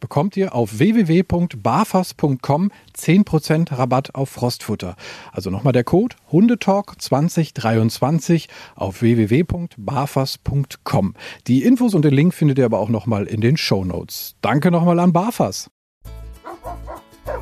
bekommt ihr auf www.barfas.com 10% Rabatt auf Frostfutter. Also nochmal der Code Hundetalk 2023 auf www.barfas.com. Die Infos und den Link findet ihr aber auch nochmal in den Show Notes. Danke nochmal an Barfas.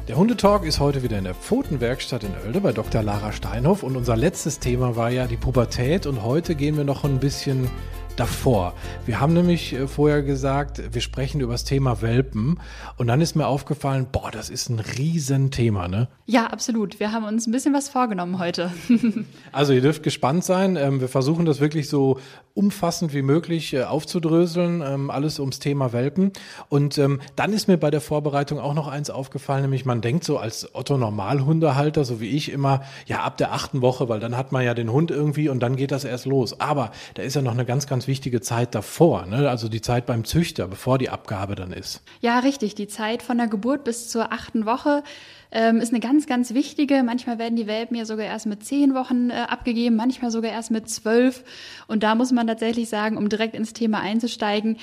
Der Hundetalk ist heute wieder in der Pfotenwerkstatt in Oelde bei Dr. Lara Steinhoff und unser letztes Thema war ja die Pubertät und heute gehen wir noch ein bisschen davor. Wir haben nämlich äh, vorher gesagt, wir sprechen über das Thema Welpen und dann ist mir aufgefallen, boah, das ist ein Riesenthema, ne? Ja, absolut. Wir haben uns ein bisschen was vorgenommen heute. also ihr dürft gespannt sein. Ähm, wir versuchen das wirklich so umfassend wie möglich äh, aufzudröseln, ähm, alles ums Thema Welpen. Und ähm, dann ist mir bei der Vorbereitung auch noch eins aufgefallen, nämlich man denkt so als Otto Normalhundehalter, so wie ich immer, ja ab der achten Woche, weil dann hat man ja den Hund irgendwie und dann geht das erst los. Aber da ist ja noch eine ganz, ganz wichtige Zeit davor, ne? also die Zeit beim Züchter, bevor die Abgabe dann ist. Ja, richtig. Die Zeit von der Geburt bis zur achten Woche ähm, ist eine ganz, ganz wichtige. Manchmal werden die Welpen ja sogar erst mit zehn Wochen äh, abgegeben, manchmal sogar erst mit zwölf. Und da muss man tatsächlich sagen, um direkt ins Thema einzusteigen,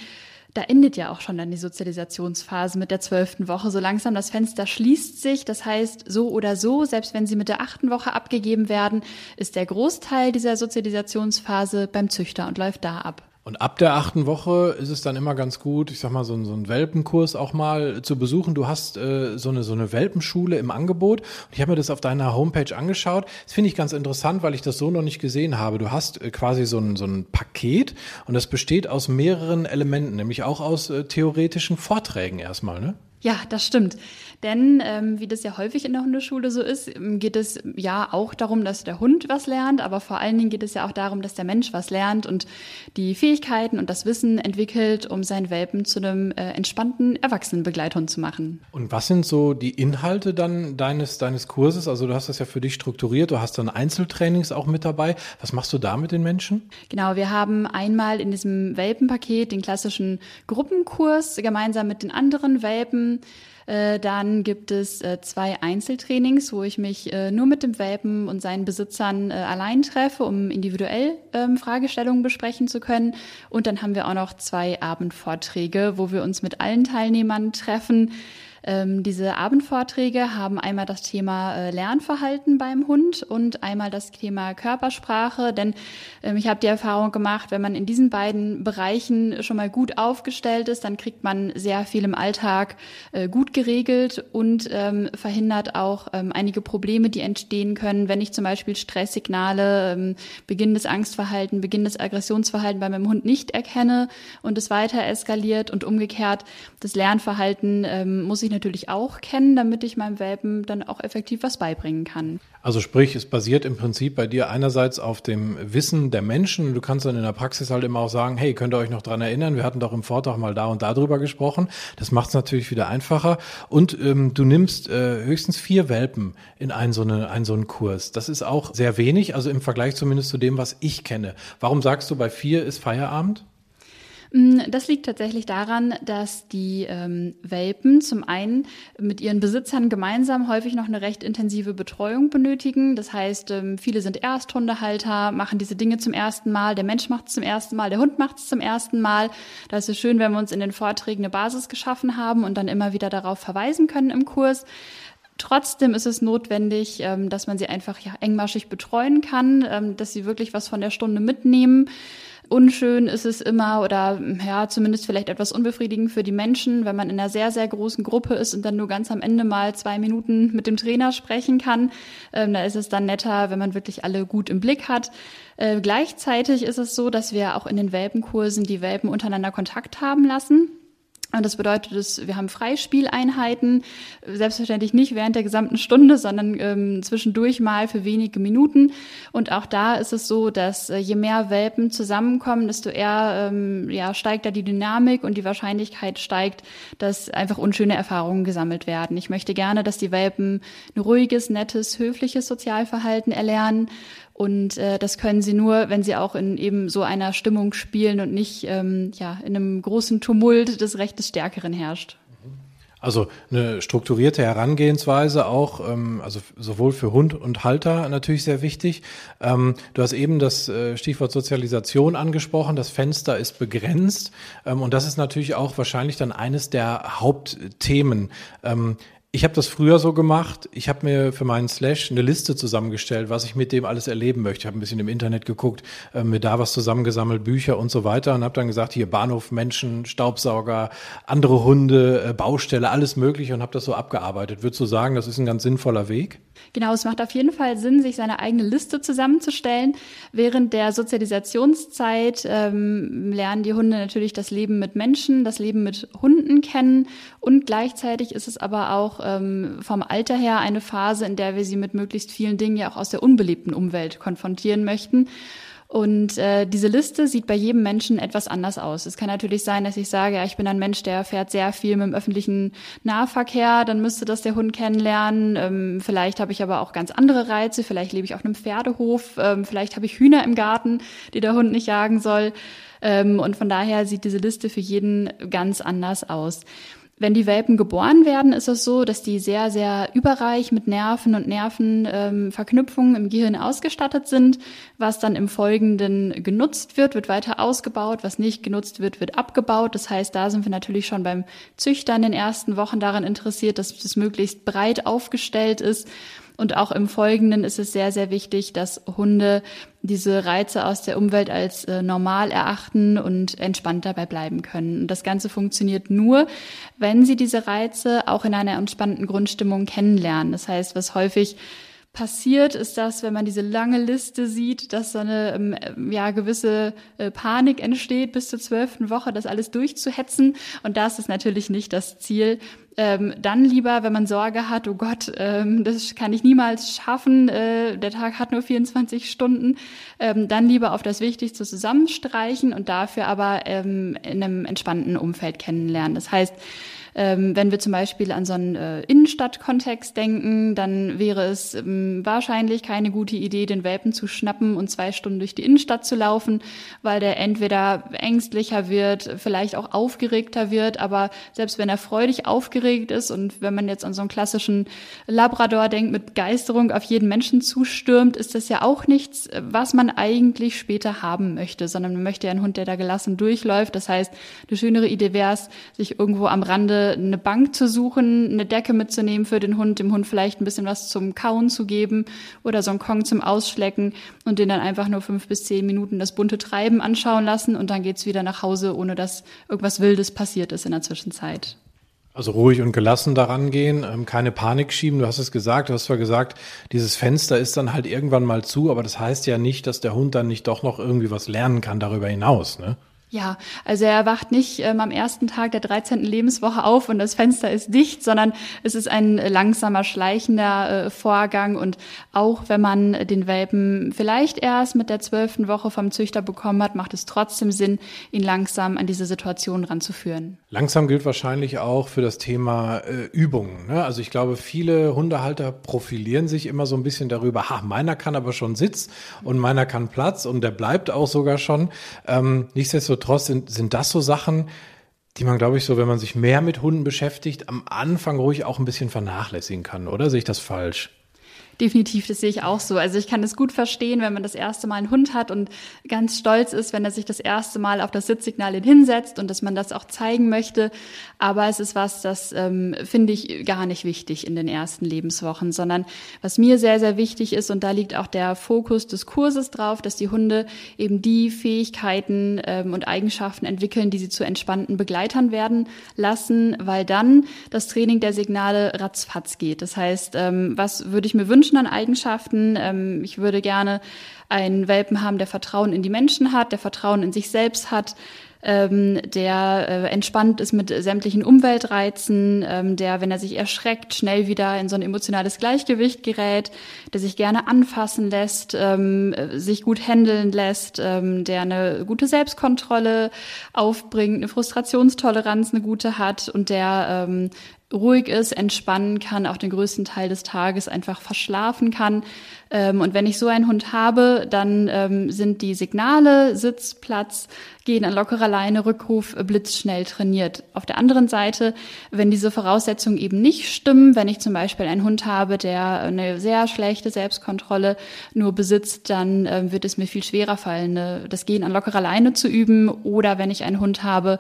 da endet ja auch schon dann die Sozialisationsphase mit der zwölften Woche. So langsam das Fenster schließt sich. Das heißt, so oder so, selbst wenn sie mit der achten Woche abgegeben werden, ist der Großteil dieser Sozialisationsphase beim Züchter und läuft da ab. Und ab der achten Woche ist es dann immer ganz gut, ich sag mal, so, so einen Welpenkurs auch mal zu besuchen. Du hast äh, so, eine, so eine Welpenschule im Angebot. Und ich habe mir das auf deiner Homepage angeschaut. Das finde ich ganz interessant, weil ich das so noch nicht gesehen habe. Du hast äh, quasi so ein, so ein Paket und das besteht aus mehreren Elementen, nämlich auch aus äh, theoretischen Vorträgen erstmal, ne? Ja, das stimmt. Denn ähm, wie das ja häufig in der Hundeschule so ist, ähm, geht es ja auch darum, dass der Hund was lernt, aber vor allen Dingen geht es ja auch darum, dass der Mensch was lernt und die Fähigkeiten und das Wissen entwickelt, um seinen Welpen zu einem äh, entspannten Erwachsenenbegleithund zu machen. Und was sind so die Inhalte dann deines, deines Kurses? Also du hast das ja für dich strukturiert, du hast dann Einzeltrainings auch mit dabei. Was machst du da mit den Menschen? Genau, wir haben einmal in diesem Welpenpaket den klassischen Gruppenkurs gemeinsam mit den anderen Welpen äh, dann gibt es äh, zwei Einzeltrainings, wo ich mich äh, nur mit dem Welpen und seinen Besitzern allein treffe, um individuell ähm, Fragestellungen besprechen zu können. Und dann haben wir auch noch zwei Abendvorträge, wo wir uns mit allen Teilnehmern treffen ähm, diese Abendvorträge haben einmal das Thema äh, Lernverhalten beim Hund und einmal das Thema Körpersprache, denn ähm, ich habe die Erfahrung gemacht, wenn man in diesen beiden Bereichen schon mal gut aufgestellt ist, dann kriegt man sehr viel im Alltag äh, gut geregelt und ähm, verhindert auch ähm, einige Probleme, die entstehen können, wenn ich zum Beispiel Stresssignale, ähm, beginnendes Angstverhalten, beginnendes Aggressionsverhalten bei meinem Hund nicht erkenne und es weiter eskaliert und umgekehrt das Lernverhalten ähm, muss ich natürlich auch kennen, damit ich meinem Welpen dann auch effektiv was beibringen kann. Also sprich, es basiert im Prinzip bei dir einerseits auf dem Wissen der Menschen. Du kannst dann in der Praxis halt immer auch sagen, hey, könnt ihr euch noch dran erinnern? Wir hatten doch im Vortrag mal da und da drüber gesprochen. Das macht es natürlich wieder einfacher. Und ähm, du nimmst äh, höchstens vier Welpen in einen so, eine, einen so einen Kurs. Das ist auch sehr wenig, also im Vergleich zumindest zu dem, was ich kenne. Warum sagst du, bei vier ist Feierabend? Mm, das liegt tatsächlich daran, dass die ähm, Welpen zum einen mit ihren Besitzern gemeinsam häufig noch eine recht intensive Betreuung benötigen. Das heißt, ähm, viele sind Ersthundehalter, machen diese Dinge zum ersten Mal, der Mensch macht es zum ersten Mal, der Hund macht es zum ersten Mal. Da ist es schön, wenn wir uns in den Vorträgen eine Basis geschaffen haben und dann immer wieder darauf verweisen können im Kurs. Trotzdem ist es notwendig, ähm, dass man sie einfach ja, engmaschig betreuen kann, ähm, dass sie wirklich was von der Stunde mitnehmen. Unschön ist es immer oder ja, zumindest vielleicht etwas unbefriedigend für die Menschen, wenn man in einer sehr, sehr großen Gruppe ist und dann nur ganz am Ende mal zwei Minuten mit dem Trainer sprechen kann. Ähm, da ist es dann netter, wenn man wirklich alle gut im Blick hat. Äh, gleichzeitig ist es so, dass wir auch in den Welpenkursen die Welpen untereinander Kontakt haben lassen. Und das bedeutet, dass wir haben Freispieleinheiten, selbstverständlich nicht während der gesamten Stunde, sondern ähm, zwischendurch mal für wenige Minuten. Und auch da ist es so, dass äh, je mehr Welpen zusammenkommen, desto eher ähm, ja, steigt da die Dynamik und die Wahrscheinlichkeit steigt, dass einfach unschöne Erfahrungen gesammelt werden. Ich möchte gerne, dass die Welpen ein ruhiges, nettes, höfliches Sozialverhalten erlernen und äh, das können sie nur, wenn sie auch in eben so einer Stimmung spielen und nicht ähm, ja, in einem großen Tumult des Recht des Stärkeren herrscht. Also eine strukturierte Herangehensweise auch, ähm, also sowohl für Hund und Halter natürlich sehr wichtig. Ähm, du hast eben das äh, Stichwort Sozialisation angesprochen. Das Fenster ist begrenzt ähm, und das ist natürlich auch wahrscheinlich dann eines der Hauptthemen. Ich habe das früher so gemacht. Ich habe mir für meinen Slash eine Liste zusammengestellt, was ich mit dem alles erleben möchte. Ich habe ein bisschen im Internet geguckt, äh, mir da was zusammengesammelt, Bücher und so weiter und habe dann gesagt, hier Bahnhof, Menschen, Staubsauger, andere Hunde, äh, Baustelle, alles Mögliche und habe das so abgearbeitet. Würdest du sagen, das ist ein ganz sinnvoller Weg? Genau, es macht auf jeden Fall Sinn, sich seine eigene Liste zusammenzustellen. Während der Sozialisationszeit ähm, lernen die Hunde natürlich das Leben mit Menschen, das Leben mit Hunden kennen und gleichzeitig ist es aber auch ähm, vom Alter her eine Phase, in der wir sie mit möglichst vielen Dingen ja auch aus der unbelebten Umwelt konfrontieren möchten. Und äh, diese Liste sieht bei jedem Menschen etwas anders aus. Es kann natürlich sein, dass ich sage, ja, ich bin ein Mensch, der fährt sehr viel mit dem öffentlichen Nahverkehr, dann müsste das der Hund kennenlernen. Ähm, vielleicht habe ich aber auch ganz andere Reize, vielleicht lebe ich auf einem Pferdehof, ähm, vielleicht habe ich Hühner im Garten, die der Hund nicht jagen soll. Ähm, und von daher sieht diese Liste für jeden ganz anders aus. Wenn die Welpen geboren werden, ist es so, dass die sehr, sehr überreich mit Nerven und Nervenverknüpfungen ähm, im Gehirn ausgestattet sind. Was dann im Folgenden genutzt wird, wird weiter ausgebaut. Was nicht genutzt wird, wird abgebaut. Das heißt, da sind wir natürlich schon beim Züchter in den ersten Wochen daran interessiert, dass das möglichst breit aufgestellt ist. Und auch im Folgenden ist es sehr, sehr wichtig, dass Hunde diese Reize aus der Umwelt als äh, normal erachten und entspannt dabei bleiben können. Und das Ganze funktioniert nur, wenn sie diese Reize auch in einer entspannten Grundstimmung kennenlernen. Das heißt, was häufig passiert, ist das, wenn man diese lange Liste sieht, dass so eine ähm, ja, gewisse äh, Panik entsteht, bis zur zwölften Woche das alles durchzuhetzen. Und das ist natürlich nicht das Ziel. Ähm, dann lieber, wenn man Sorge hat, oh Gott, ähm, das kann ich niemals schaffen, äh, der Tag hat nur 24 Stunden, ähm, dann lieber auf das Wichtigste zusammenstreichen und dafür aber ähm, in einem entspannten Umfeld kennenlernen. Das heißt, ähm, wenn wir zum Beispiel an so einen äh, Innenstadtkontext denken, dann wäre es ähm, wahrscheinlich keine gute Idee, den Welpen zu schnappen und zwei Stunden durch die Innenstadt zu laufen, weil der entweder ängstlicher wird, vielleicht auch aufgeregter wird, aber selbst wenn er freudig aufgeregt ist und wenn man jetzt an so einen klassischen Labrador denkt, mit Begeisterung auf jeden Menschen zustürmt, ist das ja auch nichts, was man eigentlich später haben möchte, sondern man möchte ja einen Hund, der da gelassen durchläuft. Das heißt, eine schönere Idee wäre es, sich irgendwo am Rande eine Bank zu suchen, eine Decke mitzunehmen für den Hund, dem Hund vielleicht ein bisschen was zum Kauen zu geben oder so einen Kong zum Ausschlecken und den dann einfach nur fünf bis zehn Minuten das bunte Treiben anschauen lassen und dann geht's wieder nach Hause, ohne dass irgendwas Wildes passiert ist in der Zwischenzeit. Also ruhig und gelassen daran gehen, ähm, keine Panik schieben. Du hast es gesagt, du hast zwar gesagt, dieses Fenster ist dann halt irgendwann mal zu, aber das heißt ja nicht, dass der Hund dann nicht doch noch irgendwie was lernen kann darüber hinaus, ne? Ja, also er wacht nicht ähm, am ersten Tag der 13. Lebenswoche auf und das Fenster ist dicht, sondern es ist ein langsamer, schleichender äh, Vorgang. Und auch wenn man den Welpen vielleicht erst mit der zwölften Woche vom Züchter bekommen hat, macht es trotzdem Sinn, ihn langsam an diese Situation ranzuführen. Langsam gilt wahrscheinlich auch für das Thema äh, Übungen. Ne? Also ich glaube, viele Hundehalter profilieren sich immer so ein bisschen darüber, ha, meiner kann aber schon Sitz und meiner kann Platz und der bleibt auch sogar schon. Ähm, nichtsdestotrotz nichtsdestotrotz sind, sind das so Sachen, die man, glaube ich, so, wenn man sich mehr mit Hunden beschäftigt, am Anfang ruhig auch ein bisschen vernachlässigen kann, oder sehe ich das falsch? Definitiv, das sehe ich auch so. Also ich kann es gut verstehen, wenn man das erste Mal einen Hund hat und ganz stolz ist, wenn er sich das erste Mal auf das Sitzsignal hinsetzt und dass man das auch zeigen möchte. Aber es ist was, das ähm, finde ich gar nicht wichtig in den ersten Lebenswochen, sondern was mir sehr, sehr wichtig ist, und da liegt auch der Fokus des Kurses drauf, dass die Hunde eben die Fähigkeiten ähm, und Eigenschaften entwickeln, die sie zu entspannten Begleitern werden lassen, weil dann das Training der Signale ratzfatz geht. Das heißt, ähm, was würde ich mir wünschen? Wünschen an Eigenschaften. Ähm, ich würde gerne einen Welpen haben, der Vertrauen in die Menschen hat, der Vertrauen in sich selbst hat, ähm, der äh, entspannt ist mit sämtlichen Umweltreizen, ähm, der, wenn er sich erschreckt, schnell wieder in so ein emotionales Gleichgewicht gerät, der sich gerne anfassen lässt, ähm, sich gut handeln lässt, ähm, der eine gute Selbstkontrolle aufbringt, eine Frustrationstoleranz, eine gute hat und der ähm, ruhig ist, entspannen kann, auch den größten Teil des Tages einfach verschlafen kann. Ähm, und wenn ich so einen Hund habe, dann ähm, sind die Signale, Sitz, Platz, Gehen an lockerer Leine, Rückruf blitzschnell trainiert. Auf der anderen Seite, wenn diese Voraussetzungen eben nicht stimmen, wenn ich zum Beispiel einen Hund habe, der eine sehr schlechte Selbstkontrolle nur besitzt, dann äh, wird es mir viel schwerer fallen, das Gehen an lockerer Leine zu üben. Oder wenn ich einen Hund habe,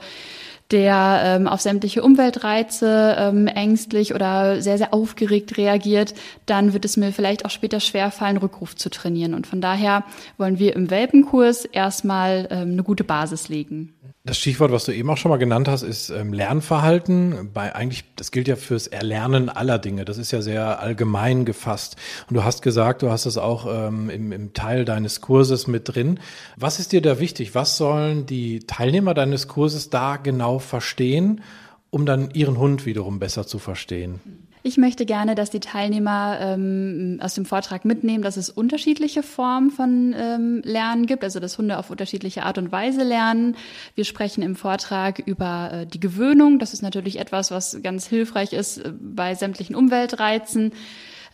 der ähm, auf sämtliche Umweltreize ähm, ängstlich oder sehr, sehr aufgeregt reagiert, dann wird es mir vielleicht auch später schwerfallen, Rückruf zu trainieren. Und von daher wollen wir im Welpenkurs erstmal ähm, eine gute Basis legen. Das Stichwort, was du eben auch schon mal genannt hast, ist ähm, Lernverhalten. Bei eigentlich, das gilt ja fürs Erlernen aller Dinge. Das ist ja sehr allgemein gefasst. Und du hast gesagt, du hast es auch ähm, im, im Teil deines Kurses mit drin. Was ist dir da wichtig? Was sollen die Teilnehmer deines Kurses da genau verstehen, um dann ihren Hund wiederum besser zu verstehen? Ich möchte gerne, dass die Teilnehmer ähm, aus dem Vortrag mitnehmen, dass es unterschiedliche Formen von ähm, Lernen gibt, also dass Hunde auf unterschiedliche Art und Weise lernen. Wir sprechen im Vortrag über äh, die Gewöhnung. Das ist natürlich etwas, was ganz hilfreich ist äh, bei sämtlichen Umweltreizen.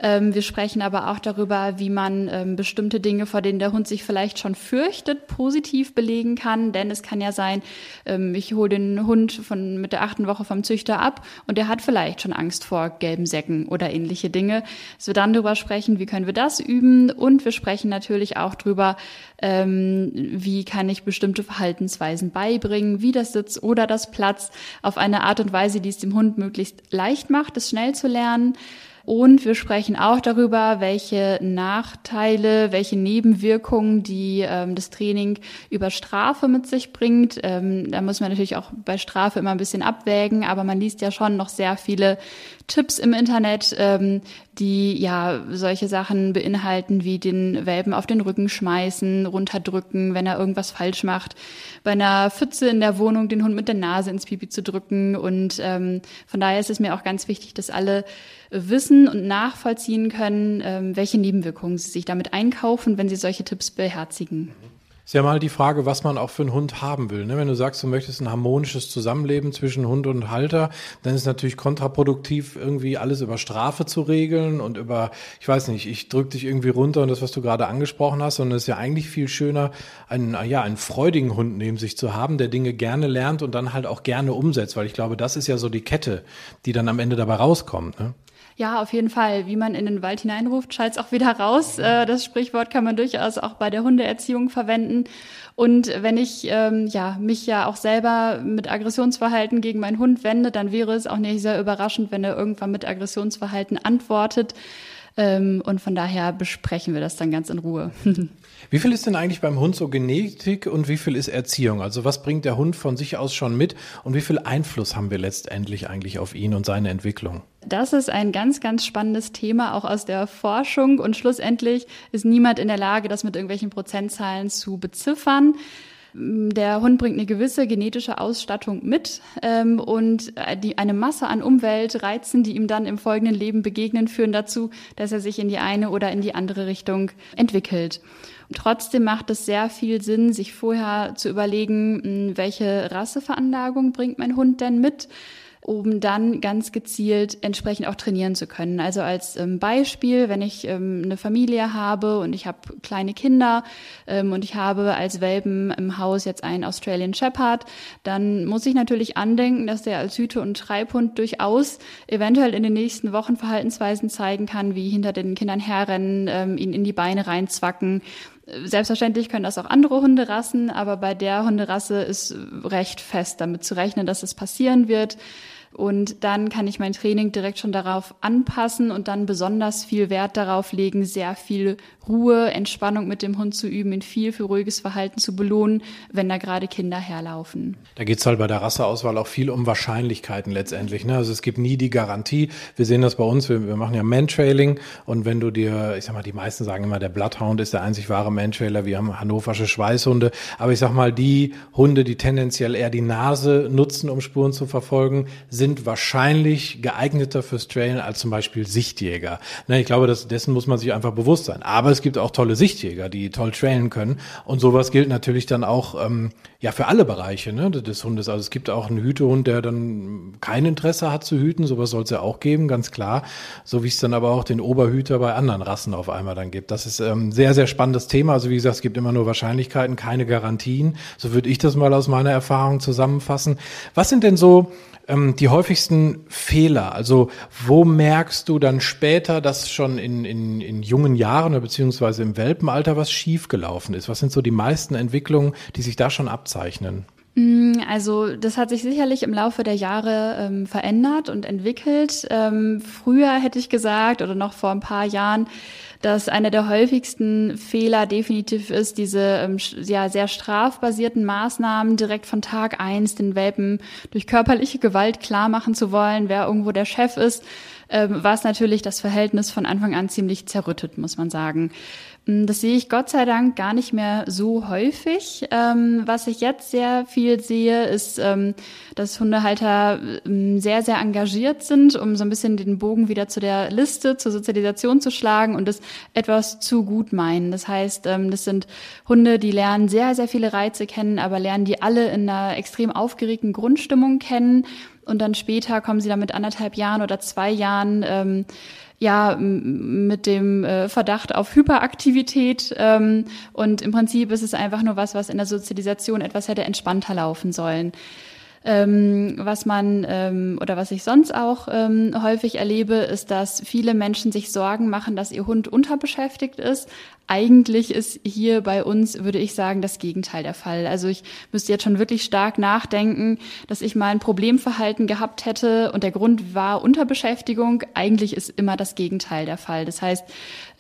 Ähm, wir sprechen aber auch darüber, wie man ähm, bestimmte Dinge, vor denen der Hund sich vielleicht schon fürchtet, positiv belegen kann. Denn es kann ja sein, ähm, ich hole den Hund von mit der achten Woche vom Züchter ab und der hat vielleicht schon Angst vor gelben Säcken oder ähnliche Dinge. Dass wir dann darüber sprechen, wie können wir das üben und wir sprechen natürlich auch darüber, ähm, wie kann ich bestimmte Verhaltensweisen beibringen, wie das Sitz oder das Platz auf eine Art und Weise, die es dem Hund möglichst leicht macht, es schnell zu lernen. Und wir sprechen auch darüber, welche Nachteile, welche Nebenwirkungen die ähm, das Training über Strafe mit sich bringt. Ähm, da muss man natürlich auch bei Strafe immer ein bisschen abwägen, aber man liest ja schon noch sehr viele Tipps im Internet, ähm, die ja solche Sachen beinhalten, wie den Welpen auf den Rücken schmeißen, runterdrücken, wenn er irgendwas falsch macht, bei einer Pfütze in der Wohnung den Hund mit der Nase ins Pipi zu drücken. Und ähm, von daher ist es mir auch ganz wichtig, dass alle wissen und nachvollziehen können, ähm, welche Nebenwirkungen sie sich damit einkaufen, wenn sie solche Tipps beherzigen. Ist ja mal die Frage, was man auch für einen Hund haben will. Ne? Wenn du sagst, du möchtest ein harmonisches Zusammenleben zwischen Hund und Halter, dann ist es natürlich kontraproduktiv, irgendwie alles über Strafe zu regeln und über, ich weiß nicht, ich drück dich irgendwie runter und das, was du gerade angesprochen hast, sondern es ist ja eigentlich viel schöner, einen, ja, einen freudigen Hund neben sich zu haben, der Dinge gerne lernt und dann halt auch gerne umsetzt, weil ich glaube, das ist ja so die Kette, die dann am Ende dabei rauskommt. Ne? Ja, auf jeden Fall. Wie man in den Wald hineinruft, schallt es auch wieder raus. Äh, das Sprichwort kann man durchaus auch bei der Hundeerziehung verwenden. Und wenn ich ähm, ja, mich ja auch selber mit Aggressionsverhalten gegen meinen Hund wende, dann wäre es auch nicht sehr überraschend, wenn er irgendwann mit Aggressionsverhalten antwortet. Ähm, und von daher besprechen wir das dann ganz in Ruhe. Wie viel ist denn eigentlich beim Hund so Genetik und wie viel ist Erziehung? Also was bringt der Hund von sich aus schon mit und wie viel Einfluss haben wir letztendlich eigentlich auf ihn und seine Entwicklung? Das ist ein ganz, ganz spannendes Thema, auch aus der Forschung. Und schlussendlich ist niemand in der Lage, das mit irgendwelchen Prozentzahlen zu beziffern. Der Hund bringt eine gewisse genetische Ausstattung mit ähm, und äh, die, eine Masse an Umweltreizen, die ihm dann im folgenden Leben begegnen, führen dazu, dass er sich in die eine oder in die andere Richtung entwickelt. Trotzdem macht es sehr viel Sinn, sich vorher zu überlegen, welche Rasseveranlagung bringt mein Hund denn mit um dann ganz gezielt entsprechend auch trainieren zu können. Also als ähm, Beispiel, wenn ich ähm, eine Familie habe und ich habe kleine Kinder ähm, und ich habe als Welpen im Haus jetzt einen Australian Shepherd, dann muss ich natürlich andenken, dass der als Hüte- und Treibhund durchaus eventuell in den nächsten Wochen Verhaltensweisen zeigen kann, wie hinter den Kindern herrennen, ähm, ihn in die Beine reinzwacken Selbstverständlich können das auch andere Hunderassen, aber bei der Hunderasse ist recht fest damit zu rechnen, dass es passieren wird. Und dann kann ich mein Training direkt schon darauf anpassen und dann besonders viel Wert darauf legen, sehr viel Ruhe, Entspannung mit dem Hund zu üben, ihn viel für ruhiges Verhalten zu belohnen, wenn da gerade Kinder herlaufen. Da geht es halt bei der Rasseauswahl auch viel um Wahrscheinlichkeiten letztendlich. Ne? Also es gibt nie die Garantie. Wir sehen das bei uns, wir, wir machen ja Mantrailing und wenn du dir, ich sag mal, die meisten sagen immer, der Bloodhound ist der einzig wahre Mantrailer, wir haben hannoversche Schweißhunde, aber ich sag mal, die Hunde, die tendenziell eher die Nase nutzen, um Spuren zu verfolgen, sind wahrscheinlich geeigneter fürs Trailen als zum Beispiel Sichtjäger. Ne, ich glaube, dass, dessen muss man sich einfach bewusst sein. Aber es gibt auch tolle Sichtjäger, die toll trailen können. Und sowas gilt natürlich dann auch ähm, ja für alle Bereiche ne, des Hundes. Also es gibt auch einen Hütehund, der dann kein Interesse hat zu hüten. Sowas soll es ja auch geben, ganz klar. So wie es dann aber auch den Oberhüter bei anderen Rassen auf einmal dann gibt. Das ist ähm, sehr, sehr spannendes Thema. Also wie gesagt, es gibt immer nur Wahrscheinlichkeiten, keine Garantien. So würde ich das mal aus meiner Erfahrung zusammenfassen. Was sind denn so ähm, die häufigsten Fehler? Also wo merkst du dann später, dass schon in, in, in jungen Jahren oder beziehungsweise im Welpenalter was schiefgelaufen ist? Was sind so die meisten Entwicklungen, die sich da schon abzeichnen? Mm, also das hat sich sicherlich im Laufe der Jahre ähm, verändert und entwickelt. Ähm, früher hätte ich gesagt oder noch vor ein paar Jahren, dass einer der häufigsten Fehler definitiv ist, diese ähm, ja, sehr strafbasierten Maßnahmen direkt von Tag eins den Welpen durch körperliche Gewalt klar machen zu wollen, wer irgendwo der Chef ist, ähm, was natürlich das Verhältnis von Anfang an ziemlich zerrüttet, muss man sagen. Mm, das sehe ich Gott sei Dank gar nicht mehr so häufig. Ähm, was ich jetzt sehr viel sehe, ist, ähm, dass Hundehalter ähm, sehr, sehr engagiert sind, um so ein bisschen den Bogen wieder zu der Liste, zur Sozialisation zu schlagen und das etwas zu gut meinen. Das heißt, ähm, das sind Hunde, die lernen sehr, sehr viele Reize kennen, aber lernen die alle in einer extrem aufgeregten Grundstimmung kennen. Und dann später kommen sie dann mit anderthalb Jahren oder zwei Jahren ähm, ja mit dem äh, Verdacht auf Hyperaktivität ähm, und im Prinzip ist es einfach nur was, was in der Sozialisation etwas hätte entspannter laufen sollen. Ähm, was man ähm, oder was ich sonst auch ähm, häufig erlebe, ist, dass viele Menschen sich Sorgen machen, dass ihr Hund unterbeschäftigt ist, eigentlich ist hier bei uns, würde ich sagen, das Gegenteil der Fall. Also ich müsste jetzt schon wirklich stark nachdenken, dass ich mal ein Problemverhalten gehabt hätte und der Grund war Unterbeschäftigung. Eigentlich ist immer das Gegenteil der Fall. Das heißt,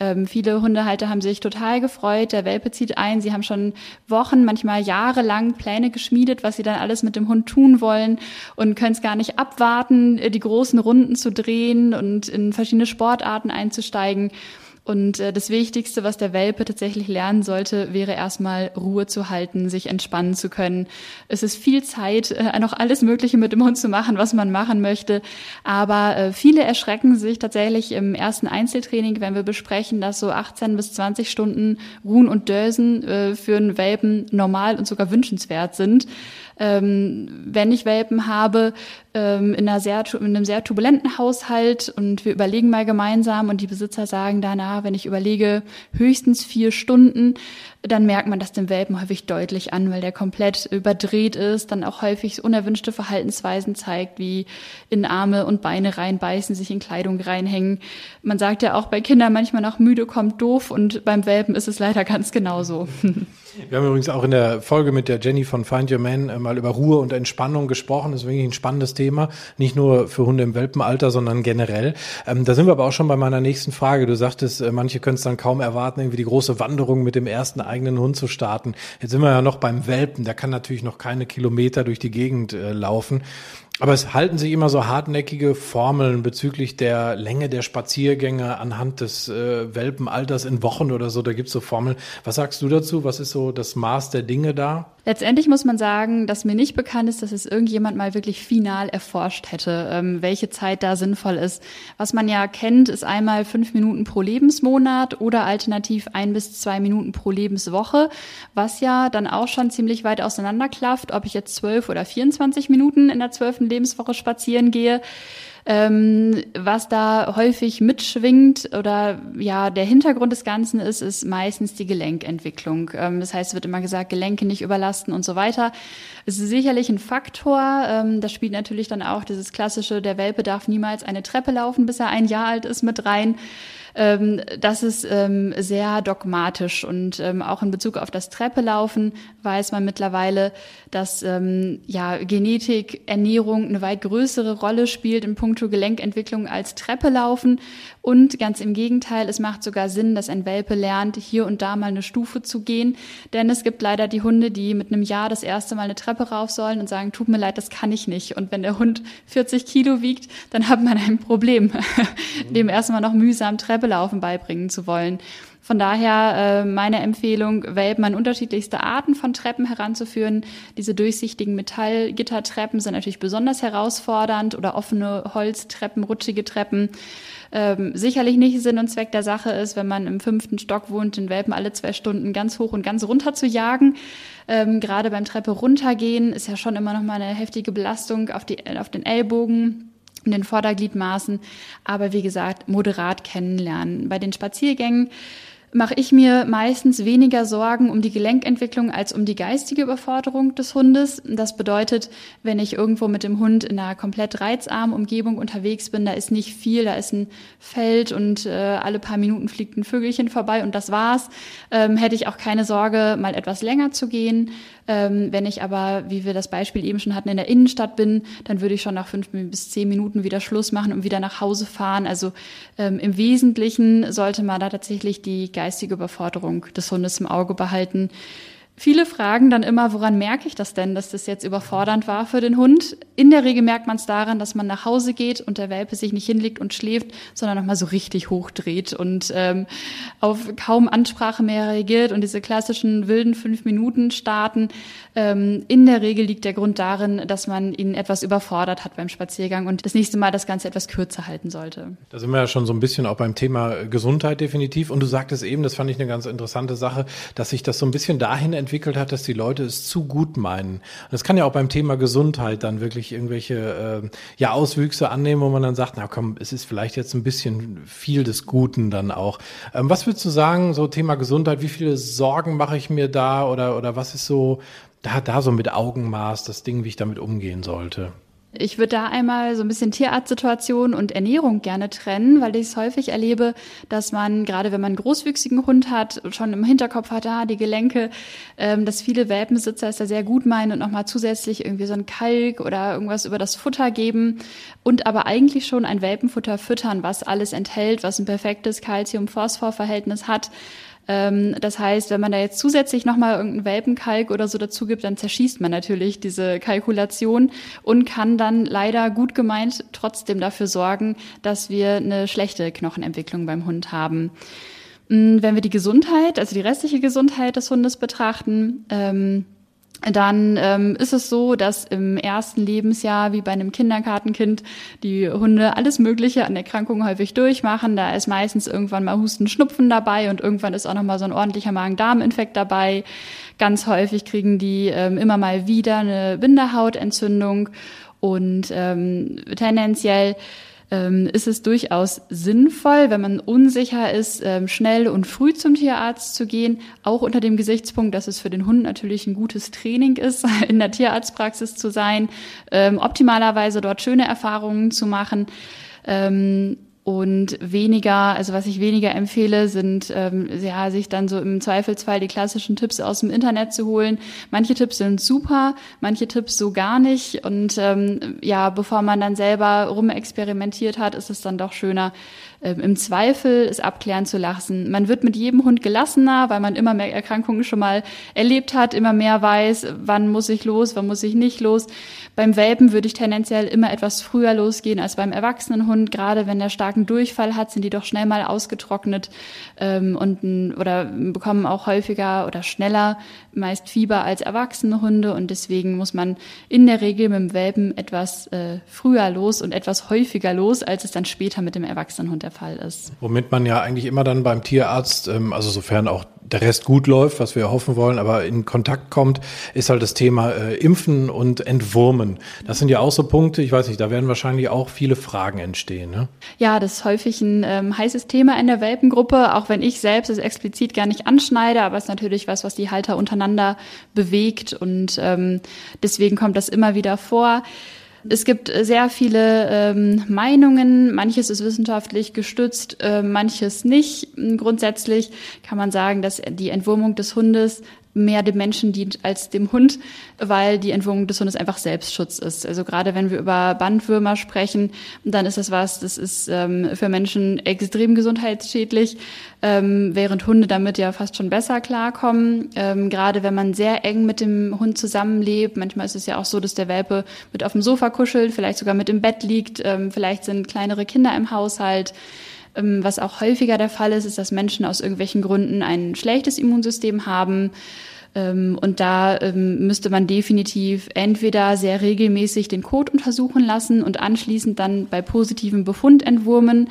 ähm, viele Hundehalter haben sich total gefreut, der Welpe zieht ein, sie haben schon Wochen, manchmal jahrelang Pläne geschmiedet, was sie dann alles mit dem Hund tun wollen und können es gar nicht abwarten, die großen Runden zu drehen und in verschiedene Sportarten einzusteigen. Und äh, das Wichtigste, was der Welpe tatsächlich lernen sollte, wäre erstmal Ruhe zu halten, sich entspannen zu können. Es ist viel Zeit, äh, noch alles Mögliche mit dem Hund zu machen, was man machen möchte. Aber äh, viele erschrecken sich tatsächlich im ersten Einzeltraining, wenn wir besprechen, dass so 18 bis 20 Stunden Ruhen und Dösen äh, für einen Welpen normal und sogar wünschenswert sind ähm, wenn ich Welpen habe, ähm, in, einer sehr, in einem sehr turbulenten Haushalt und wir überlegen mal gemeinsam und die Besitzer sagen danach, wenn ich überlege, höchstens vier Stunden, dann merkt man das dem Welpen häufig deutlich an, weil der komplett überdreht ist, dann auch häufig unerwünschte Verhaltensweisen zeigt, wie in Arme und Beine reinbeißen, sich in Kleidung reinhängen. Man sagt ja auch bei Kindern manchmal noch müde kommt doof und beim Welpen ist es leider ganz genauso. Wir haben übrigens auch in der Folge mit der Jenny von Find Your Man äh, mal über Ruhe und Entspannung gesprochen. Das ist wirklich ein spannendes Thema. Nicht nur für Hunde im Welpenalter, sondern generell. Ähm, da sind wir aber auch schon bei meiner nächsten Frage. Du sagtest, äh, manche können es dann kaum erwarten, irgendwie die große Wanderung mit dem ersten eigenen Hund zu starten. Jetzt sind wir ja noch beim Welpen. Der kann natürlich noch keine Kilometer durch die Gegend äh, laufen. Aber es halten sich immer so hartnäckige Formeln bezüglich der Länge der Spaziergänge anhand des äh, Welpenalters in Wochen oder so. Da gibt's so Formeln. Was sagst du dazu? Was ist so das Maß der Dinge da? Letztendlich muss man sagen, dass mir nicht bekannt ist, dass es irgendjemand mal wirklich final erforscht hätte, ähm, welche Zeit da sinnvoll ist. Was man ja kennt, ist einmal fünf Minuten pro Lebensmonat oder alternativ ein bis zwei Minuten pro Lebenswoche, was ja dann auch schon ziemlich weit auseinanderklafft, ob ich jetzt zwölf oder 24 Minuten in der zwölften Lebenswoche spazieren gehe. Ähm, was da häufig mitschwingt oder ja, der Hintergrund des Ganzen ist, ist meistens die Gelenkentwicklung. Ähm, das heißt, es wird immer gesagt, Gelenke nicht überlasten und so weiter. Es ist sicherlich ein Faktor. Ähm, das spielt natürlich dann auch dieses klassische, der Welpe darf niemals eine Treppe laufen, bis er ein Jahr alt ist, mit rein. Ähm, das ist ähm, sehr dogmatisch und ähm, auch in Bezug auf das Treppelaufen weiß man mittlerweile, dass ähm, ja Genetik, Ernährung eine weit größere Rolle spielt in puncto Gelenkentwicklung als Treppelaufen. Und ganz im Gegenteil, es macht sogar Sinn, dass ein Welpe lernt, hier und da mal eine Stufe zu gehen, denn es gibt leider die Hunde, die mit einem Jahr das erste Mal eine Treppe rauf sollen und sagen, tut mir leid, das kann ich nicht. Und wenn der Hund 40 Kilo wiegt, dann hat man ein Problem, dem erstmal noch mühsam Treppe laufen beibringen zu wollen. Von daher äh, meine Empfehlung, Welpen an unterschiedlichste Arten von Treppen heranzuführen. Diese durchsichtigen Metallgittertreppen sind natürlich besonders herausfordernd oder offene Holztreppen, rutschige Treppen. Ähm, sicherlich nicht Sinn und Zweck der Sache ist, wenn man im fünften Stock wohnt, den Welpen alle zwei Stunden ganz hoch und ganz runter zu jagen. Ähm, gerade beim Treppe runtergehen ist ja schon immer noch mal eine heftige Belastung auf, die, auf den Ellbogen in den Vordergliedmaßen. Aber wie gesagt, moderat kennenlernen. Bei den Spaziergängen mache ich mir meistens weniger Sorgen um die Gelenkentwicklung als um die geistige Überforderung des Hundes. Das bedeutet, wenn ich irgendwo mit dem Hund in einer komplett reizarmen Umgebung unterwegs bin, da ist nicht viel, da ist ein Feld und äh, alle paar Minuten fliegt ein Vögelchen vorbei und das war's, ähm, hätte ich auch keine Sorge, mal etwas länger zu gehen. Ähm, wenn ich aber, wie wir das Beispiel eben schon hatten, in der Innenstadt bin, dann würde ich schon nach fünf bis zehn Minuten wieder Schluss machen und wieder nach Hause fahren. Also ähm, im Wesentlichen sollte man da tatsächlich die geistige Überforderung des Hundes im Auge behalten. Viele fragen dann immer, woran merke ich das denn, dass das jetzt überfordernd war für den Hund? In der Regel merkt man es daran, dass man nach Hause geht und der Welpe sich nicht hinlegt und schläft, sondern nochmal so richtig hochdreht und ähm, auf kaum Ansprache mehr reagiert und diese klassischen wilden fünf Minuten starten. Ähm, in der Regel liegt der Grund darin, dass man ihn etwas überfordert hat beim Spaziergang und das nächste Mal das Ganze etwas kürzer halten sollte. Da sind wir ja schon so ein bisschen auch beim Thema Gesundheit definitiv. Und du sagtest eben, das fand ich eine ganz interessante Sache, dass sich das so ein bisschen dahin entwickelt, hat, dass die Leute es zu gut meinen. Und das kann ja auch beim Thema Gesundheit dann wirklich irgendwelche äh, ja, Auswüchse annehmen, wo man dann sagt, na komm, es ist vielleicht jetzt ein bisschen viel des Guten dann auch. Ähm, was würdest du sagen, so Thema Gesundheit, wie viele Sorgen mache ich mir da oder, oder was ist so, da, da so mit Augenmaß das Ding, wie ich damit umgehen sollte? Ich würde da einmal so ein bisschen Tierarztsituation und Ernährung gerne trennen, weil ich es häufig erlebe, dass man, gerade wenn man einen großwüchsigen Hund hat, schon im Hinterkopf hat, ah, die Gelenke, ähm, dass viele Welpenbesitzer es da sehr gut meinen und nochmal zusätzlich irgendwie so ein Kalk oder irgendwas über das Futter geben und aber eigentlich schon ein Welpenfutter füttern, was alles enthält, was ein perfektes Calcium-Phosphor-Verhältnis hat das heißt, wenn man da jetzt zusätzlich nochmal irgendeinen Welpenkalk oder so dazu gibt, dann zerschießt man natürlich diese Kalkulation und kann dann leider gut gemeint trotzdem dafür sorgen, dass wir eine schlechte Knochenentwicklung beim Hund haben. Mm, wenn wir die Gesundheit, also die restliche Gesundheit des Hundes betrachten, ähm, dann ähm, ist es so, dass im ersten Lebensjahr, wie bei einem Kindergartenkind, die Hunde alles Mögliche an Erkrankungen häufig durchmachen. Da ist meistens irgendwann mal Husten, Schnupfen dabei und irgendwann ist auch noch mal so ein ordentlicher Magen-Darm-Infekt dabei. Ganz häufig kriegen die ähm, immer mal wieder eine Bindehautentzündung und ähm, tendenziell ähm, ist es durchaus sinnvoll, wenn man unsicher ist, ähm, schnell und früh zum Tierarzt zu gehen, auch unter dem Gesichtspunkt, dass es für den Hund natürlich ein gutes Training ist, in der Tierarztpraxis zu sein, ähm, optimalerweise dort schöne Erfahrungen zu machen. Ähm, und weniger, also was ich weniger empfehle, sind ähm, ja sich dann so im Zweifelsfall die klassischen Tipps aus dem Internet zu holen. Manche Tipps sind super, manche Tipps so gar nicht. Und ähm, ja, bevor man dann selber rumexperimentiert hat, ist es dann doch schöner, ähm, im Zweifel es abklären zu lassen. Man wird mit jedem Hund gelassener, weil man immer mehr Erkrankungen schon mal erlebt hat, immer mehr weiß, wann muss ich los, wann muss ich nicht los. Beim Welpen würde ich tendenziell immer etwas früher losgehen als beim erwachsenen Hund. Gerade wenn der starken Durchfall hat, sind die doch schnell mal ausgetrocknet ähm, und oder bekommen auch häufiger oder schneller meist Fieber als erwachsene Hunde und deswegen muss man in der Regel mit dem Welpen etwas äh, früher los und etwas häufiger los, als es dann später mit dem erwachsenen Hund der Fall ist. Womit man ja eigentlich immer dann beim Tierarzt, ähm, also sofern auch der Rest gut läuft, was wir hoffen wollen, aber in Kontakt kommt, ist halt das Thema äh, Impfen und Entwurmen. Das sind ja auch so Punkte, ich weiß nicht, da werden wahrscheinlich auch viele Fragen entstehen. Ne? Ja, das ist häufig ein ähm, heißes Thema in der Welpengruppe, auch wenn ich selbst es explizit gar nicht anschneide, aber es ist natürlich was, was die Halter untereinander bewegt und ähm, deswegen kommt das immer wieder vor. Es gibt sehr viele ähm, Meinungen, manches ist wissenschaftlich gestützt, äh, manches nicht. Grundsätzlich kann man sagen, dass die Entwurmung des Hundes mehr dem Menschen dient als dem Hund, weil die Entwurmung des Hundes einfach Selbstschutz ist. Also gerade wenn wir über Bandwürmer sprechen, dann ist das was, das ist ähm, für Menschen extrem gesundheitsschädlich, ähm, während Hunde damit ja fast schon besser klarkommen. Ähm, gerade wenn man sehr eng mit dem Hund zusammenlebt, manchmal ist es ja auch so, dass der Welpe mit auf dem Sofa kuschelt, vielleicht sogar mit im Bett liegt, ähm, vielleicht sind kleinere Kinder im Haushalt. Ähm, was auch häufiger der Fall ist, ist, dass Menschen aus irgendwelchen Gründen ein schlechtes Immunsystem haben. Ähm, und da ähm, müsste man definitiv entweder sehr regelmäßig den Code untersuchen lassen und anschließend dann bei positivem Befund entwurmen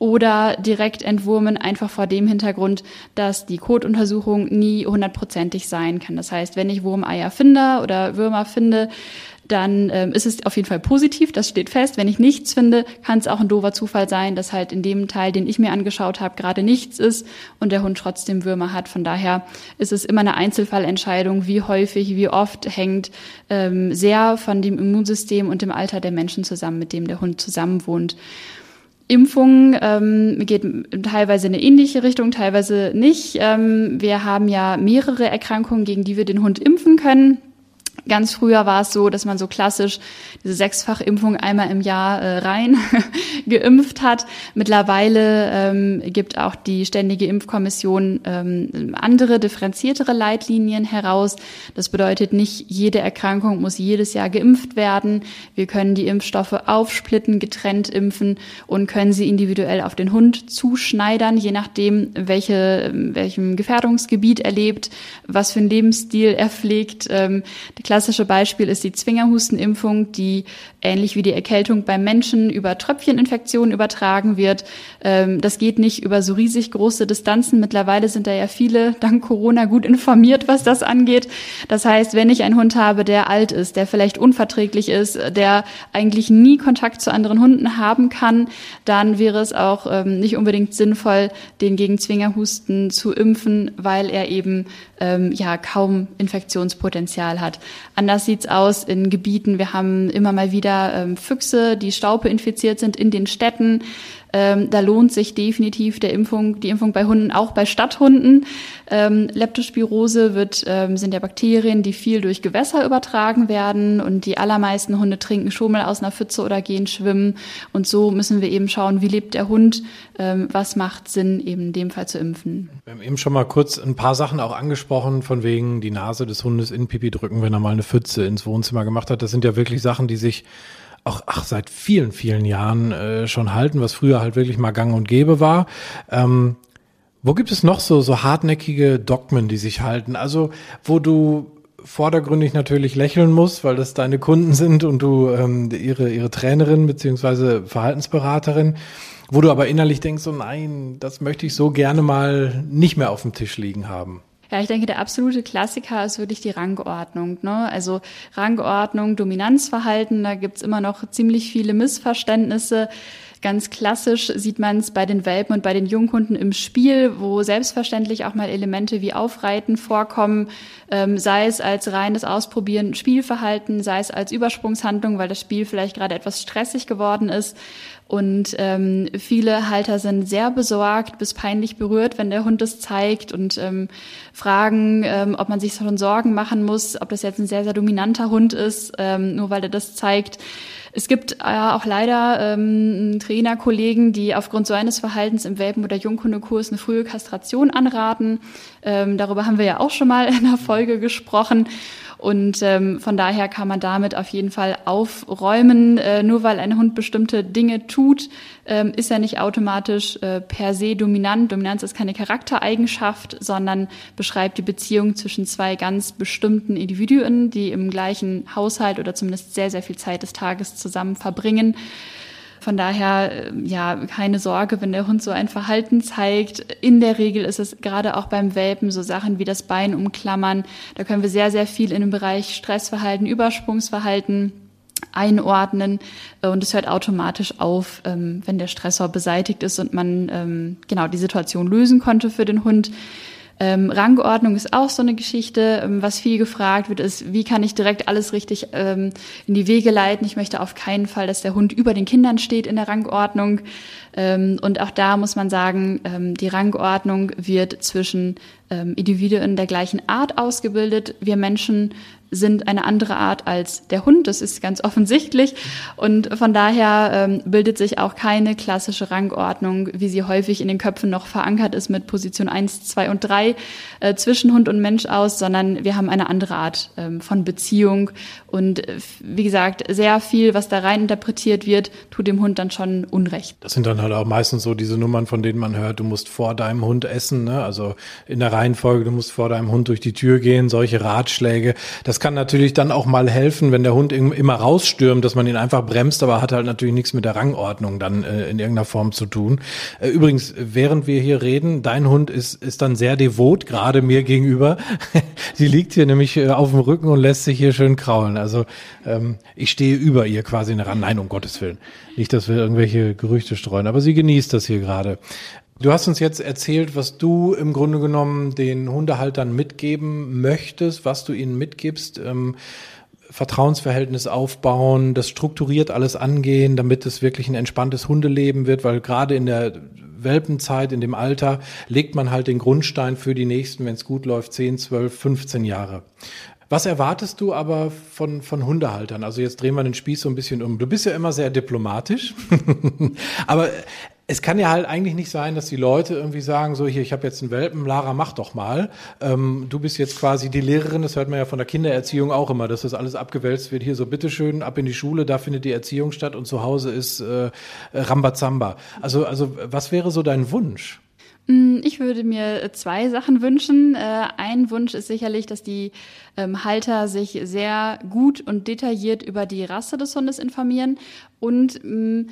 oder direkt entwurmen, einfach vor dem Hintergrund, dass die Kotuntersuchung nie hundertprozentig sein kann. Das heißt, wenn ich Wurmeier finde oder Würmer finde, dann ähm, ist es auf jeden Fall positiv, das steht fest. Wenn ich nichts finde, kann es auch ein doofer Zufall sein, dass halt in dem Teil, den ich mir angeschaut habe, gerade nichts ist und der Hund trotzdem Würmer hat. Von daher ist es immer eine Einzelfallentscheidung, wie häufig, wie oft hängt ähm, sehr von dem Immunsystem und dem Alter der Menschen zusammen, mit dem der Hund zusammenwohnt. Impfung ähm, geht teilweise in eine ähnliche Richtung, teilweise nicht. Ähm, wir haben ja mehrere Erkrankungen, gegen die wir den Hund impfen können. Ganz früher war es so, dass man so klassisch diese Sechsfachimpfung einmal im Jahr äh, rein geimpft hat. Mittlerweile ähm, gibt auch die Ständige Impfkommission ähm, andere, differenziertere Leitlinien heraus. Das bedeutet, nicht jede Erkrankung muss jedes Jahr geimpft werden. Wir können die Impfstoffe aufsplitten, getrennt impfen und können sie individuell auf den Hund zuschneidern, je nachdem, welche, welchem Gefährdungsgebiet er lebt, was für einen Lebensstil er pflegt. Ähm, klassische Beispiel ist die Zwingerhustenimpfung, die ähnlich wie die Erkältung beim Menschen über Tröpfcheninfektionen übertragen wird. Ähm, das geht nicht über so riesig große Distanzen. Mittlerweile sind da ja viele dank Corona gut informiert, was das angeht. Das heißt, wenn ich einen Hund habe, der alt ist, der vielleicht unverträglich ist, der eigentlich nie Kontakt zu anderen Hunden haben kann, dann wäre es auch ähm, nicht unbedingt sinnvoll, den gegen Zwingerhusten zu impfen, weil er eben ähm, ja kaum Infektionspotenzial hat. Anders sieht's aus in Gebieten. Wir haben immer mal wieder ähm, Füchse, die Staupe infiziert sind in den Städten. Ähm, da lohnt sich definitiv der Impfung, die Impfung bei Hunden, auch bei Stadthunden. Ähm, Leptospirose wird, ähm, sind ja Bakterien, die viel durch Gewässer übertragen werden und die allermeisten Hunde trinken Schummel aus einer Pfütze oder gehen schwimmen. Und so müssen wir eben schauen, wie lebt der Hund, ähm, was macht Sinn, eben in dem Fall zu impfen. Wir haben eben schon mal kurz ein paar Sachen auch angesprochen, von wegen die Nase des Hundes in Pipi drücken, wenn er mal eine Pfütze ins Wohnzimmer gemacht hat. Das sind ja wirklich Sachen, die sich auch ach, seit vielen, vielen Jahren äh, schon halten, was früher halt wirklich mal gang und gäbe war. Ähm, wo gibt es noch so, so hartnäckige Dogmen, die sich halten? Also, wo du vordergründig natürlich lächeln musst, weil das deine Kunden sind und du ähm, ihre, ihre Trainerin beziehungsweise Verhaltensberaterin, wo du aber innerlich denkst, so nein, das möchte ich so gerne mal nicht mehr auf dem Tisch liegen haben. Ja, ich denke, der absolute Klassiker ist wirklich die Rangordnung. Ne? Also Rangordnung, Dominanzverhalten, da gibt's immer noch ziemlich viele Missverständnisse. Ganz klassisch sieht man es bei den Welpen und bei den Junghunden im Spiel, wo selbstverständlich auch mal Elemente wie Aufreiten vorkommen, ähm, sei es als reines Ausprobieren Spielverhalten, sei es als Übersprungshandlung, weil das Spiel vielleicht gerade etwas stressig geworden ist. Und ähm, viele Halter sind sehr besorgt bis peinlich berührt, wenn der Hund es zeigt und ähm, fragen, ähm, ob man sich schon Sorgen machen muss, ob das jetzt ein sehr, sehr dominanter Hund ist, ähm, nur weil er das zeigt. Es gibt äh, auch leider ähm, Trainerkollegen, die aufgrund so eines Verhaltens im Welpen- oder Junghundekurs eine frühe Kastration anraten. Ähm, darüber haben wir ja auch schon mal in der Folge gesprochen. Und ähm, von daher kann man damit auf jeden Fall aufräumen. Äh, nur weil ein Hund bestimmte Dinge tut, ähm, ist er nicht automatisch äh, per se dominant. Dominanz ist keine Charaktereigenschaft, sondern beschreibt die Beziehung zwischen zwei ganz bestimmten Individuen, die im gleichen Haushalt oder zumindest sehr, sehr viel Zeit des Tages zusammen verbringen. Von daher, äh, ja, keine Sorge, wenn der Hund so ein Verhalten zeigt. In der Regel ist es gerade auch beim Welpen so Sachen wie das Bein umklammern. Da können wir sehr, sehr viel in dem Bereich Stressverhalten, Übersprungsverhalten einordnen äh, und es hört automatisch auf, ähm, wenn der Stressor beseitigt ist und man ähm, genau die Situation lösen konnte für den Hund. Ähm, Rangordnung ist auch so eine Geschichte. Ähm, was viel gefragt wird, ist, wie kann ich direkt alles richtig ähm, in die Wege leiten? Ich möchte auf keinen Fall, dass der Hund über den Kindern steht in der Rangordnung. Ähm, und auch da muss man sagen, ähm, die Rangordnung wird zwischen ähm, Individuen der gleichen Art ausgebildet. Wir Menschen sind eine andere Art als der Hund, das ist ganz offensichtlich. Und von daher ähm, bildet sich auch keine klassische Rangordnung, wie sie häufig in den Köpfen noch verankert ist mit Position 1, 2 und 3 äh, zwischen Hund und Mensch aus, sondern wir haben eine andere Art ähm, von Beziehung. Und äh, wie gesagt, sehr viel, was da rein interpretiert wird, tut dem Hund dann schon Unrecht. Das sind dann halt auch meistens so diese Nummern, von denen man hört, du musst vor deinem Hund essen, ne? also in der Reihenfolge, du musst vor deinem Hund durch die Tür gehen, solche Ratschläge. Das kann natürlich dann auch mal helfen, wenn der Hund immer rausstürmt, dass man ihn einfach bremst, aber hat halt natürlich nichts mit der Rangordnung dann äh, in irgendeiner Form zu tun. Äh, übrigens, während wir hier reden, dein Hund ist, ist dann sehr devot, gerade mir gegenüber. Sie liegt hier nämlich äh, auf dem Rücken und lässt sich hier schön kraulen. Also ähm, ich stehe über ihr quasi ran. Nein, um Gottes Willen. Nicht, dass wir irgendwelche Gerüchte streuen, aber sie genießt das hier gerade. Du hast uns jetzt erzählt, was du im Grunde genommen den Hundehaltern mitgeben möchtest, was du ihnen mitgibst. Ähm, Vertrauensverhältnis aufbauen, das strukturiert alles angehen, damit es wirklich ein entspanntes Hundeleben wird, weil gerade in der Welpenzeit, in dem Alter, legt man halt den Grundstein für die nächsten, wenn es gut läuft, 10, 12, 15 Jahre. Was erwartest du aber von, von Hundehaltern? Also jetzt drehen wir den Spieß so ein bisschen um. Du bist ja immer sehr diplomatisch, aber es kann ja halt eigentlich nicht sein, dass die Leute irgendwie sagen, so hier, ich habe jetzt einen Welpen, Lara, mach doch mal. Ähm, du bist jetzt quasi die Lehrerin, das hört man ja von der Kindererziehung auch immer, dass das alles abgewälzt wird. Hier so, bitteschön, ab in die Schule, da findet die Erziehung statt und zu Hause ist äh, Rambazamba. Also, also was wäre so dein Wunsch? Mm, ich würde mir zwei Sachen wünschen. Äh, ein Wunsch ist sicherlich, dass die ähm, Halter sich sehr gut und detailliert über die Rasse des Hundes informieren und mm,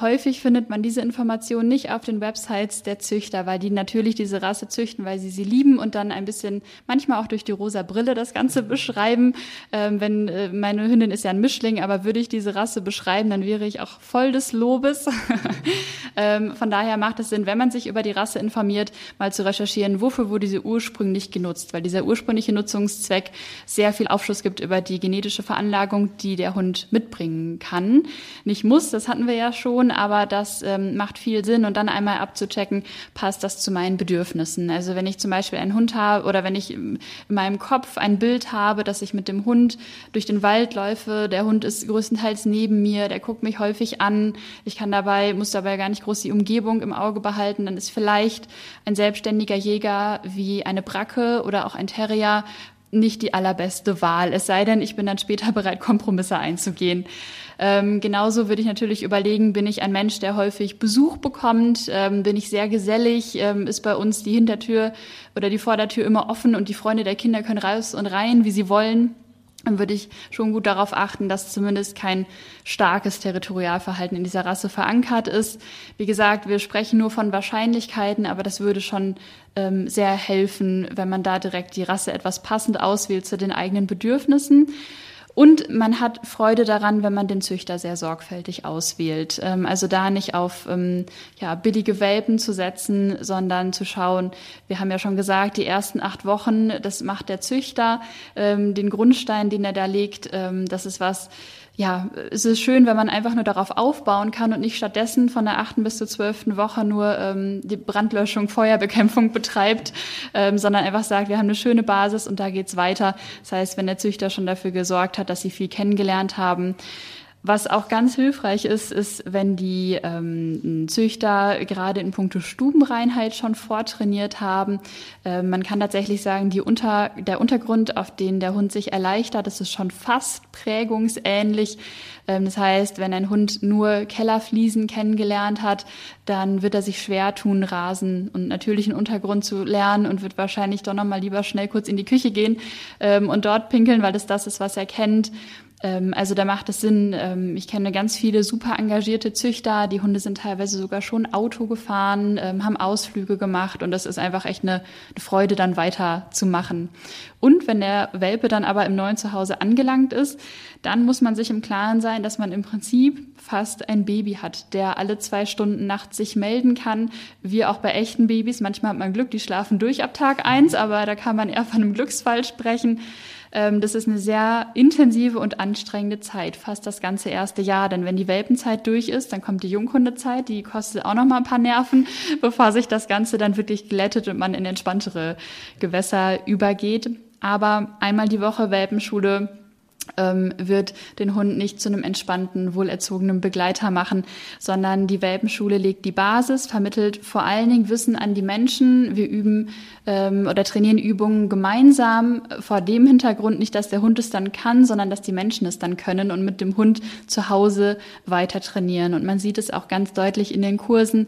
häufig findet man diese Information nicht auf den Websites der Züchter, weil die natürlich diese Rasse züchten, weil sie sie lieben und dann ein bisschen, manchmal auch durch die rosa Brille das Ganze beschreiben. Ähm, wenn äh, meine Hündin ist ja ein Mischling, aber würde ich diese Rasse beschreiben, dann wäre ich auch voll des Lobes. ähm, von daher macht es Sinn, wenn man sich über die Rasse informiert, mal zu recherchieren, wofür wurde sie ursprünglich genutzt, weil dieser ursprüngliche Nutzungszweck sehr viel Aufschluss gibt über die genetische Veranlagung, die der Hund mitbringen kann. Nicht muss, das hatten wir ja schon, aber das ähm, macht viel Sinn und dann einmal abzuchecken, passt das zu meinen Bedürfnissen. Also wenn ich zum Beispiel einen Hund habe oder wenn ich in meinem Kopf ein Bild habe, dass ich mit dem Hund durch den Wald läufe, der Hund ist größtenteils neben mir, der guckt mich häufig an, ich kann dabei, muss dabei gar nicht groß die Umgebung im Auge behalten, dann ist vielleicht ein selbstständiger Jäger wie eine Bracke oder auch ein Terrier nicht die allerbeste Wahl, es sei denn, ich bin dann später bereit, Kompromisse einzugehen. Ähm, genauso würde ich natürlich überlegen, bin ich ein Mensch, der häufig Besuch bekommt, ähm, bin ich sehr gesellig, ähm, ist bei uns die Hintertür oder die Vordertür immer offen und die Freunde der Kinder können raus und rein, wie sie wollen dann würde ich schon gut darauf achten, dass zumindest kein starkes Territorialverhalten in dieser Rasse verankert ist. Wie gesagt, wir sprechen nur von Wahrscheinlichkeiten, aber das würde schon ähm, sehr helfen, wenn man da direkt die Rasse etwas passend auswählt zu den eigenen Bedürfnissen. Und man hat Freude daran, wenn man den Züchter sehr sorgfältig auswählt. Ähm, also da nicht auf ähm, ja, billige Welpen zu setzen, sondern zu schauen, wir haben ja schon gesagt, die ersten acht Wochen, das macht der Züchter, ähm, den Grundstein, den er da legt, das ist was, ja, es ist schön, wenn man einfach nur darauf aufbauen kann und nicht stattdessen von der achten bis zur zwölften Woche nur ähm, die Brandlöschung, Feuerbekämpfung betreibt, ähm, sondern einfach sagt, wir haben eine schöne Basis und da geht's weiter. Das heißt, wenn der Züchter schon dafür gesorgt hat, dass sie viel kennengelernt haben, was auch ganz hilfreich ist, ist, wenn die ähm, Züchter gerade in puncto Stubenreinheit schon vortrainiert haben. Äh, man kann tatsächlich sagen, die Unter, der Untergrund, auf den der Hund sich erleichtert, das ist schon fast prägungsähnlich. Ähm, das heißt, wenn ein Hund nur Kellerfliesen kennengelernt hat, dann wird er sich schwer tun, Rasen und natürlichen Untergrund zu lernen und wird wahrscheinlich doch nochmal lieber schnell kurz in die Küche gehen ähm, und dort pinkeln, weil das das ist, was er kennt. Ähm, also da macht es Sinn. Ähm, ich kenne ganz viele super engagierte Züchter. Die Hunde sind teilweise sogar schon Auto gefahren, ähm, haben Ausflüge gemacht und das ist einfach echt eine, eine Freude, dann weiterzumachen. Und wenn der Welpe dann aber im neuen Zuhause angelangt ist, dann muss man sich im Klaren sein, dass man im Prinzip fast ein Baby hat, der alle zwei Stunden nachts sich melden kann. Wie auch bei echten Babys. Manchmal hat man Glück, die schlafen durch ab Tag eins, aber da kann man eher von einem Glücksfall sprechen. Ähm, das ist eine sehr intensive und anstrengende Zeit, fast das ganze erste Jahr. Denn wenn die Welpenzeit durch ist, dann kommt die Junghundezeit, die kostet auch noch mal ein paar Nerven, bevor sich das Ganze dann wirklich glättet und man in entspanntere Gewässer übergeht. Aber einmal die Woche Welpenschule ähm, wird den Hund nicht zu einem entspannten, wohlerzogenen Begleiter machen, sondern die Welpenschule legt die Basis, vermittelt vor allen Dingen Wissen an die Menschen. Wir üben ähm, oder trainieren Übungen gemeinsam vor dem Hintergrund nicht, dass der Hund es dann kann, sondern dass die Menschen es dann können und mit dem Hund zu Hause weiter trainieren. Und man sieht es auch ganz deutlich in den Kursen,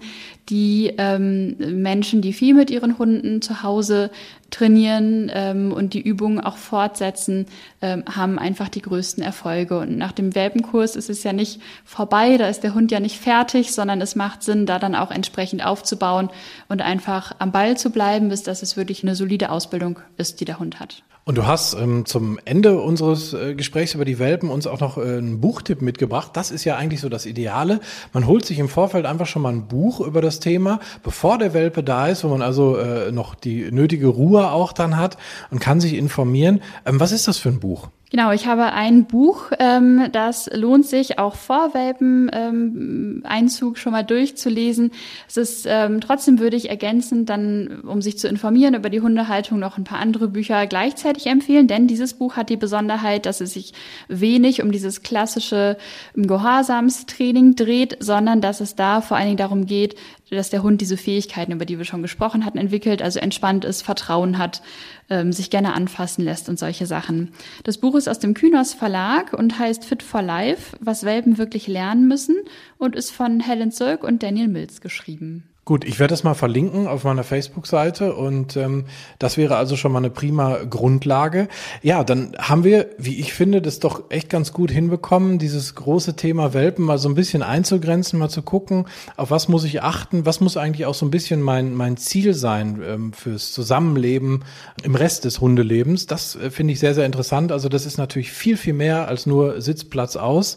die ähm, Menschen, die viel mit ihren Hunden zu Hause trainieren ähm, und die Übungen auch fortsetzen, ähm, haben einfach die größten Erfolge. Und nach dem Welpenkurs ist es ja nicht vorbei, da ist der Hund ja nicht fertig, sondern es macht Sinn, da dann auch entsprechend aufzubauen und einfach am Ball zu bleiben, bis dass es wirklich eine solide Ausbildung ist, die der Hund hat. Und du hast ähm, zum Ende unseres äh, Gesprächs über die Welpen uns auch noch äh, einen Buchtipp mitgebracht. Das ist ja eigentlich so das Ideale. Man holt sich im Vorfeld einfach schon mal ein Buch über das Thema, bevor der Welpe da ist, wo man also äh, noch die nötige Ruhe auch dann hat und kann sich informieren. Ähm, was ist das für ein Buch? Genau, ich habe ein Buch, ähm, das lohnt sich auch vor Welpen-Einzug ähm, schon mal durchzulesen. Es ist ähm, trotzdem würde ich ergänzend dann, um sich zu informieren über die Hundehaltung, noch ein paar andere Bücher gleichzeitig empfehlen, denn dieses Buch hat die Besonderheit, dass es sich wenig um dieses klassische Gehorsamstraining dreht, sondern dass es da vor allen Dingen darum geht, dass der Hund diese Fähigkeiten, über die wir schon gesprochen hatten, entwickelt, also entspannt ist, Vertrauen hat, ähm, sich gerne anfassen lässt und solche Sachen. Das Buch ist aus dem Kynos Verlag und heißt Fit for Life, was Welpen wirklich lernen müssen und ist von Helen Zölk und Daniel Mills geschrieben. Gut, ich werde das mal verlinken auf meiner Facebook-Seite und ähm, das wäre also schon mal eine prima Grundlage. Ja, dann haben wir, wie ich finde, das doch echt ganz gut hinbekommen, dieses große Thema Welpen mal so ein bisschen einzugrenzen, mal zu gucken, auf was muss ich achten, was muss eigentlich auch so ein bisschen mein, mein Ziel sein ähm, fürs Zusammenleben im Rest des Hundelebens. Das äh, finde ich sehr, sehr interessant. Also das ist natürlich viel, viel mehr als nur Sitzplatz aus.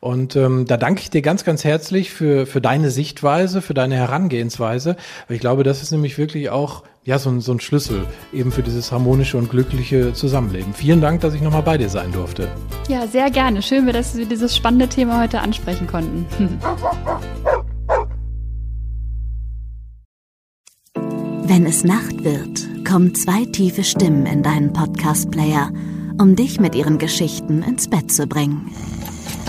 Und ähm, da danke ich dir ganz, ganz herzlich für, für deine Sichtweise, für deine Herangehensweise. Weil ich glaube, das ist nämlich wirklich auch ja, so, ein, so ein Schlüssel eben für dieses harmonische und glückliche Zusammenleben. Vielen Dank, dass ich nochmal bei dir sein durfte. Ja, sehr gerne. Schön, dass wir dieses spannende Thema heute ansprechen konnten. Wenn es Nacht wird, kommen zwei tiefe Stimmen in deinen Podcast-Player, um dich mit ihren Geschichten ins Bett zu bringen.